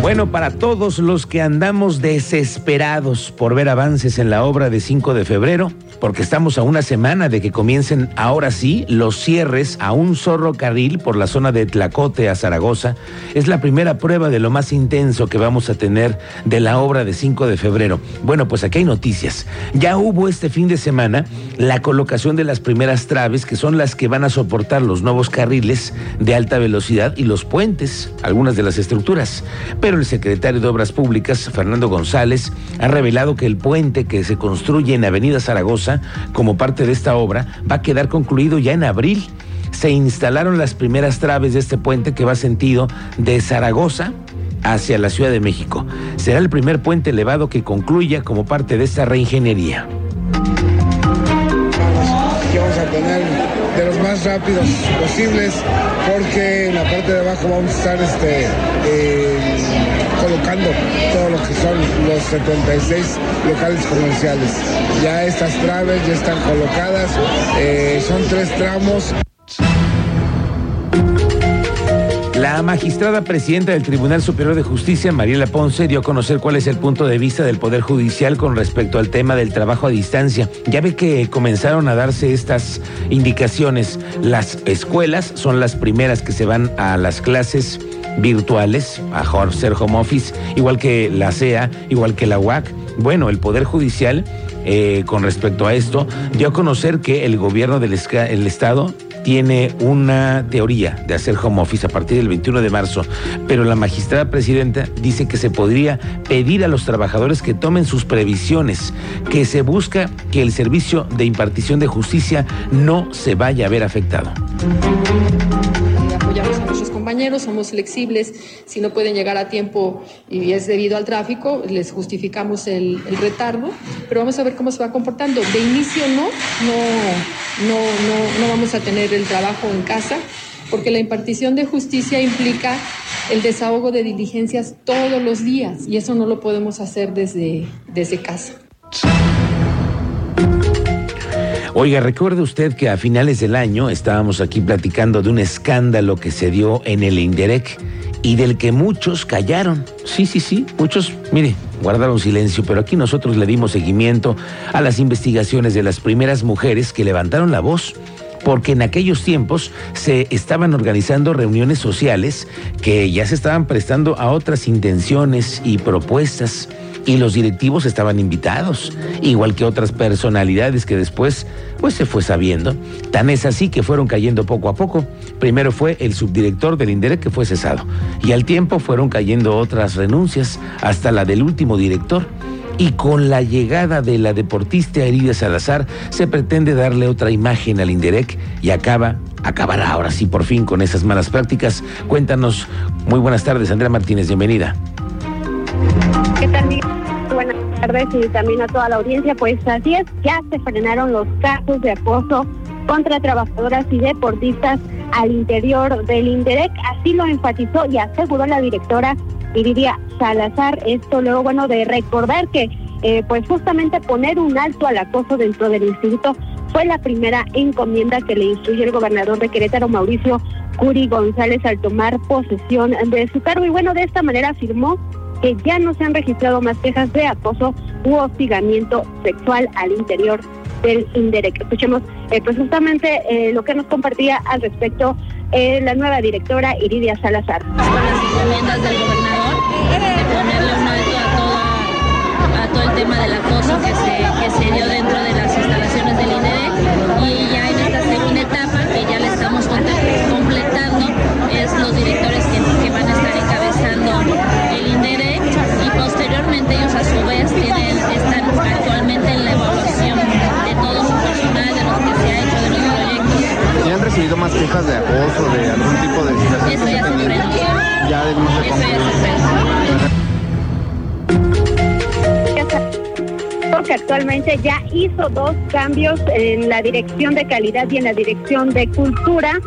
Bueno, para todos los que andamos desesperados por ver avances en la obra de 5 de febrero, porque estamos a una semana de que comiencen ahora sí los cierres a un zorro carril por la zona de Tlacote a Zaragoza, es la primera prueba de lo más intenso que vamos a tener de la obra de 5 de febrero. Bueno, pues aquí hay noticias. Ya hubo este fin de semana la colocación de las primeras traves, que son las que van a soportar los nuevos carriles de alta velocidad y los puentes, algunas de las estructuras. El secretario de Obras Públicas, Fernando González, ha revelado que el puente que se construye en Avenida Zaragoza como parte de esta obra va a quedar concluido ya en abril. Se instalaron las primeras traves de este puente que va sentido de Zaragoza hacia la Ciudad de México. Será el primer puente elevado que concluya como parte de esta reingeniería. vamos a tener de los más rápidos posibles porque en la parte de abajo vamos a estar este, eh, colocando todo lo que son los 76 locales comerciales. Ya estas traves ya están colocadas, eh, son tres tramos. La magistrada presidenta del Tribunal Superior de Justicia, Mariela Ponce, dio a conocer cuál es el punto de vista del Poder Judicial con respecto al tema del trabajo a distancia. Ya ve que comenzaron a darse estas indicaciones. Las escuelas son las primeras que se van a las clases virtuales, a ser home office, igual que la CEA, igual que la UAC. Bueno, el Poder Judicial, eh, con respecto a esto, dio a conocer que el gobierno del el Estado tiene una teoría de hacer home office a partir del 21 de marzo, pero la magistrada presidenta dice que se podría pedir a los trabajadores que tomen sus previsiones, que se busca que el servicio de impartición de justicia no se vaya a ver afectado somos flexibles, si no pueden llegar a tiempo y es debido al tráfico, les justificamos el, retardo, pero vamos a ver cómo se va comportando. De inicio no, no, no, no, no vamos a tener el trabajo en casa, porque la impartición de justicia implica el desahogo de diligencias todos los días y eso no lo podemos hacer desde, desde casa. Oiga, recuerde usted que a finales del año estábamos aquí platicando de un escándalo que se dio en el Inderec y del que muchos callaron. Sí, sí, sí, muchos, mire, guardaron silencio, pero aquí nosotros le dimos seguimiento a las investigaciones de las primeras mujeres que levantaron la voz porque en aquellos tiempos se estaban organizando reuniones sociales que ya se estaban prestando a otras intenciones y propuestas y los directivos estaban invitados, igual que otras personalidades que después pues se fue sabiendo. Tan es así que fueron cayendo poco a poco. Primero fue el subdirector del INDEREC que fue cesado y al tiempo fueron cayendo otras renuncias hasta la del último director. Y con la llegada de la deportista Herida Salazar se pretende darle otra imagen al INDEREC y acaba acabará ahora sí por fin con esas malas prácticas. Cuéntanos. Muy buenas tardes, Andrea Martínez, bienvenida. Tardes y también a toda la audiencia. Pues así es, ya se frenaron los casos de acoso contra trabajadoras y deportistas al interior del INDEREC. Así lo enfatizó y aseguró la directora Iridia Salazar. Esto luego, bueno, de recordar que eh, pues justamente poner un alto al acoso dentro del instituto fue la primera encomienda que le instruyó el gobernador de Querétaro, Mauricio Curi González, al tomar posesión de su cargo. Y bueno, de esta manera afirmó que ya no se han registrado más quejas de acoso u hostigamiento sexual al interior del INDEREC. Escuchemos eh, pues justamente eh, lo que nos compartía al respecto eh, la nueva directora Iridia Salazar. Con las encomiendas del gobernador ponerle un alto a, todo el tema del acoso que se, dio de Porque actualmente ya hizo dos cambios en la dirección de calidad y en la dirección de cultura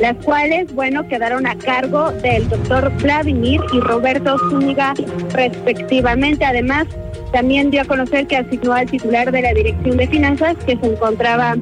las cuales, bueno, quedaron a cargo del doctor Vladimir y Roberto Zúñiga respectivamente. Además, también dio a conocer que asignó al titular de la Dirección de Finanzas que se encontraba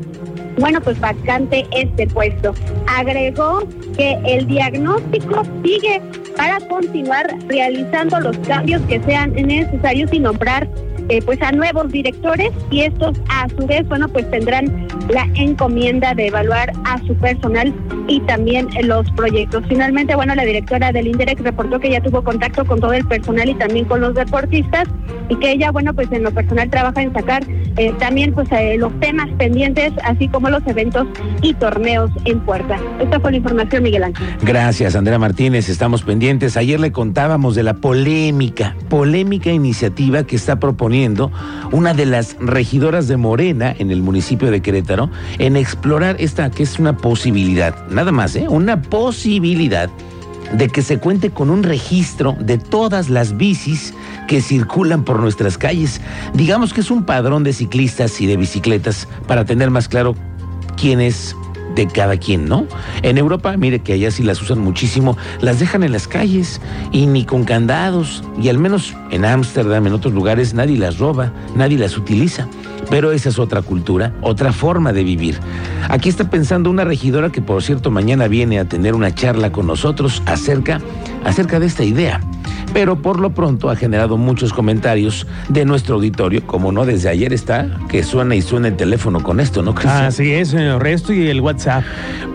bueno, pues vacante este puesto. Agregó que el diagnóstico sigue para continuar realizando los cambios que sean necesarios y nombrar eh, pues a nuevos directores y estos a su vez bueno pues tendrán la encomienda de evaluar a su personal y también los proyectos. Finalmente bueno la directora del INDEREC reportó que ya tuvo contacto con todo el personal y también con los deportistas y que ella bueno pues en lo personal trabaja en sacar eh, también pues eh, los temas pendientes así como los eventos y torneos en puerta. Esta fue la información Miguel Ángel. Gracias Andrea Martínez, estamos pendientes. Ayer le contábamos de la polémica, polémica iniciativa que está proponiendo una de las regidoras de Morena en el municipio de Querétaro en explorar esta que es una posibilidad, nada más, ¿eh? una posibilidad de que se cuente con un registro de todas las bicis que circulan por nuestras calles. Digamos que es un padrón de ciclistas y de bicicletas para tener más claro quién es de cada quien, ¿no? En Europa, mire que allá sí las usan muchísimo, las dejan en las calles y ni con candados, y al menos en Ámsterdam, en otros lugares, nadie las roba, nadie las utiliza. Pero esa es otra cultura, otra forma de vivir. Aquí está pensando una regidora que, por cierto, mañana viene a tener una charla con nosotros acerca, acerca de esta idea pero por lo pronto ha generado muchos comentarios de nuestro auditorio, como no desde ayer está, que suena y suena el teléfono con esto, ¿no, Cristian? Así es, el resto y el WhatsApp.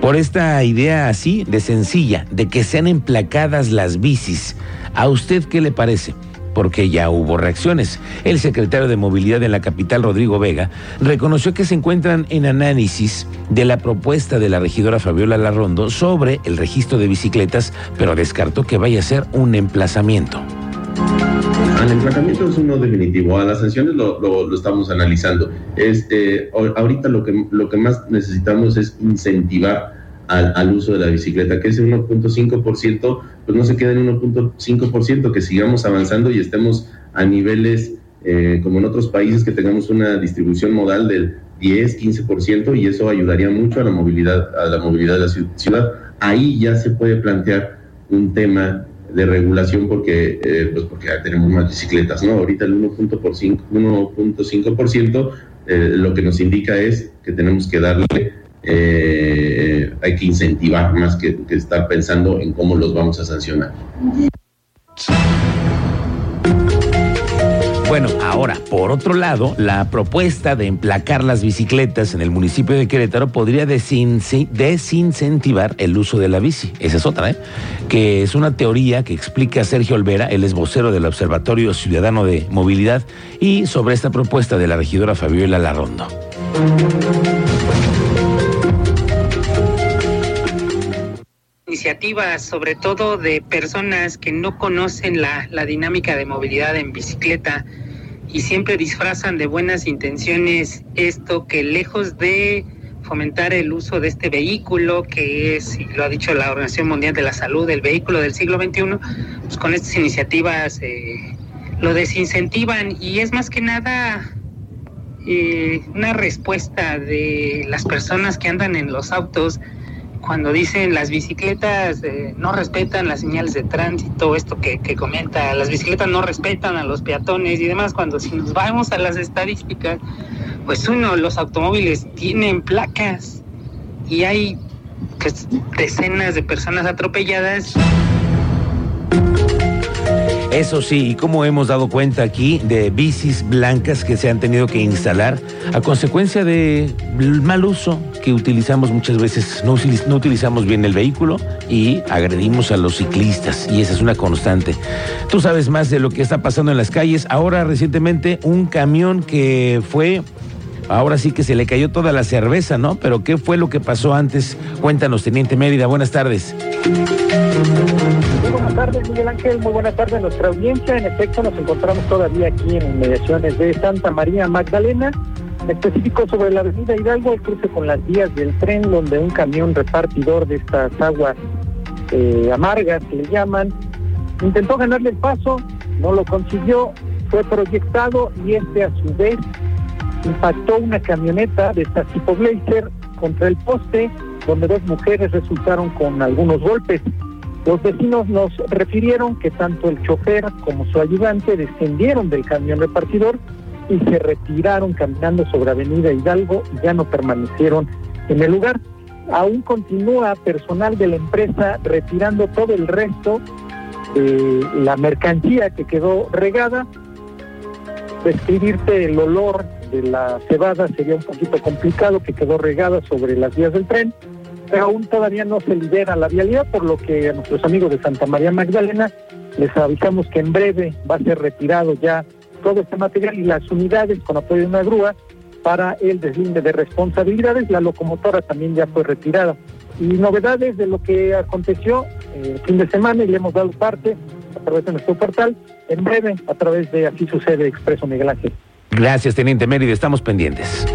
Por esta idea así de sencilla, de que sean emplacadas las bicis, ¿a usted qué le parece? Porque ya hubo reacciones. El secretario de Movilidad en la capital, Rodrigo Vega, reconoció que se encuentran en análisis de la propuesta de la regidora Fabiola Larrondo sobre el registro de bicicletas, pero descartó que vaya a ser un emplazamiento. El emplazamiento es uno definitivo. A las sanciones lo, estamos analizando. Este, ahorita lo que, lo que más necesitamos es incentivar al, uso de la bicicleta, que ese 1.5%, pues no se queda en 1.5%, que sigamos avanzando y estemos a niveles eh, como en otros países, que tengamos una distribución modal del 10, 15% y eso ayudaría mucho a la movilidad, a la movilidad de la ciudad. Ahí ya se puede plantear un tema de regulación porque, eh, pues porque ya tenemos más bicicletas, ¿no? Ahorita el 1.5% eh, lo que nos indica es que tenemos que darle eh, hay que incentivar más que, estar pensando en cómo los vamos a sancionar. Bueno, ahora, por otro lado, la propuesta de emplacar las bicicletas en el municipio de Querétaro podría desincentivar el uso de la bici. Esa es otra, ¿eh? Que es una teoría que explica Sergio Olvera, el es vocero del Observatorio Ciudadano de Movilidad, y sobre esta propuesta de la regidora Fabiola Larrondo. Iniciativas, sobre todo de personas que no conocen la, dinámica de movilidad en bicicleta y siempre disfrazan de buenas intenciones esto que lejos de fomentar el uso de este vehículo, que es, y lo ha dicho la Organización Mundial de la Salud, el vehículo del siglo XXI, pues con estas iniciativas eh, lo desincentivan y es más que nada eh, una respuesta de las personas que andan en los autos cuando dicen las bicicletas eh, no respetan las señales de tránsito, esto que, que, comenta, las bicicletas no respetan a los peatones y demás, cuando si nos vamos a las estadísticas, pues uno, los automóviles tienen placas y hay pues, decenas de personas atropelladas. Eso sí, y como hemos dado cuenta aquí de bicis blancas que se han tenido que instalar a consecuencia del mal uso que utilizamos muchas veces, no, no, utilizamos bien el vehículo y agredimos a los ciclistas y esa es una constante. Tú sabes más de lo que está pasando en las calles. Ahora recientemente un camión que fue Ahora sí que se le cayó toda la cerveza, ¿no? Pero ¿qué fue lo que pasó antes? Cuéntanos, Teniente Mérida. Buenas tardes. Buenas tardes, Miguel Ángel. Muy buenas tardes a nuestra audiencia. En efecto, nos encontramos todavía aquí en inmediaciones de Santa María Magdalena, específico sobre la avenida Hidalgo, el cruce con las vías del tren, donde un camión repartidor de estas aguas eh, amargas que le llaman, intentó ganarle el paso, no lo consiguió, fue proyectado y este a su vez impactó una camioneta de esta tipo Blazer contra el poste donde dos mujeres resultaron con algunos golpes. Los vecinos nos refirieron que tanto el chofer como su ayudante descendieron del camión repartidor y se retiraron caminando sobre Avenida Hidalgo y ya no permanecieron en el lugar. Aún continúa personal de la empresa retirando todo el resto de la mercancía que quedó regada. Describirte el olor de la cebada sería un poquito complicado, que quedó regada sobre las vías del tren, aún todavía no se libera la vialidad, por lo que a nuestros amigos de Santa María Magdalena les avisamos que en breve va a ser retirado ya todo este material y las unidades con apoyo de una grúa para el deslinde de responsabilidades. La locomotora también ya fue retirada. Y novedades de lo que aconteció el fin de semana y le hemos dado parte a través de nuestro portal, en breve a través de Así Sucede Expreso Miguel Ángel. Gracias, Teniente Mérida. Estamos pendientes.